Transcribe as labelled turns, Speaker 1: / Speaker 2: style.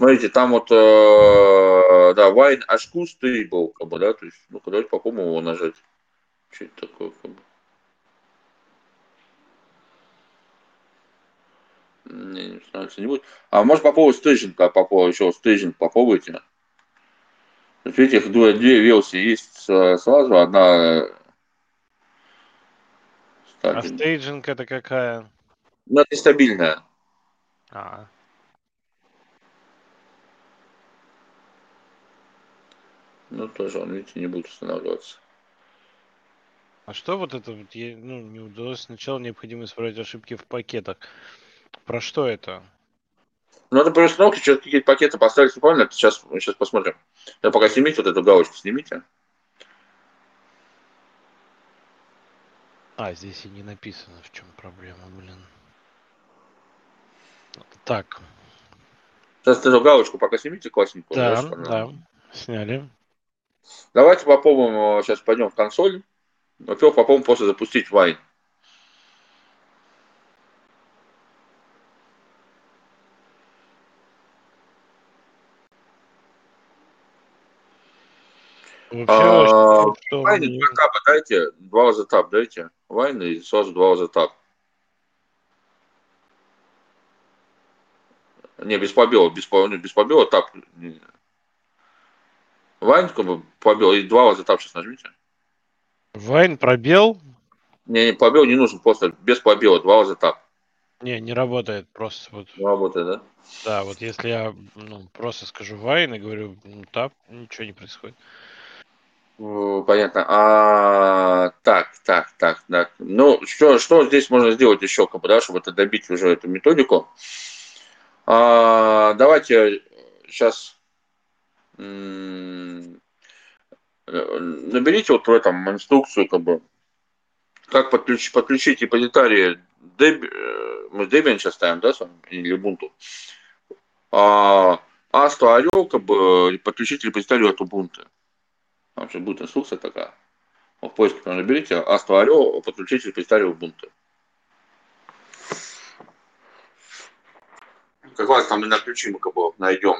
Speaker 1: смотрите, там вот, э, да, WineHQ Stable, как бы, да, то есть, ну давайте попробуем его нажать. Что это такое, как бы. Не, не становится не будет. А может попробовать staging, а попробовать еще staging попробуйте. Видите, две, две версии есть сразу, одна
Speaker 2: а staging это какая?
Speaker 1: Ну, это стабильная.
Speaker 2: А.
Speaker 1: Ну, тоже он, видите, не будет устанавливаться.
Speaker 2: А что вот это вот, я, ну, не удалось сначала необходимо исправить ошибки в пакетах. Про что это?
Speaker 1: Ну, это при установке что-то какие-то пакеты поставили правильно. Сейчас, сейчас посмотрим. Я пока снимите вот эту галочку, снимите.
Speaker 2: А, здесь и не написано, в чем проблема, блин. Так.
Speaker 1: Сейчас эту галочку пока снимите классненькую.
Speaker 2: Да, да, сняли.
Speaker 1: Давайте попробуем, сейчас пойдем в консоль. Во-первых, попробуем просто запустить Wine. Вообще, а, Вайн два тапа дайте, два раза тап дайте. Вайн и сразу два раза тап. Не, без побела, без, без побела тап. Вайн побел, и два раза тап сейчас нажмите.
Speaker 2: Вайн пробел?
Speaker 1: Не, не, побел не нужен, просто без побела, два раза тап.
Speaker 2: Не, не работает, просто вот.
Speaker 1: Не работает, да?
Speaker 2: Да, вот если я ну, просто скажу Вайн и говорю ну, тап, ничего не происходит.
Speaker 1: Понятно. А, так, так, так, так. Ну, что, что здесь можно сделать еще, как бы, да, чтобы это добить уже эту методику? А, давайте сейчас наберите вот в этом инструкцию, как бы, как подключить, подключить репозитарии Debian, э, мы Debian сейчас ставим, да, или Ubuntu. А, Astro Oreo, как бы, подключить репозитарию от Ubuntu. Там сейчас будет инструкция такая. В поиске там наберите Astro Oreo, подключить репозитарий Ubuntu. Как раз там и на ключи мы как бы найдем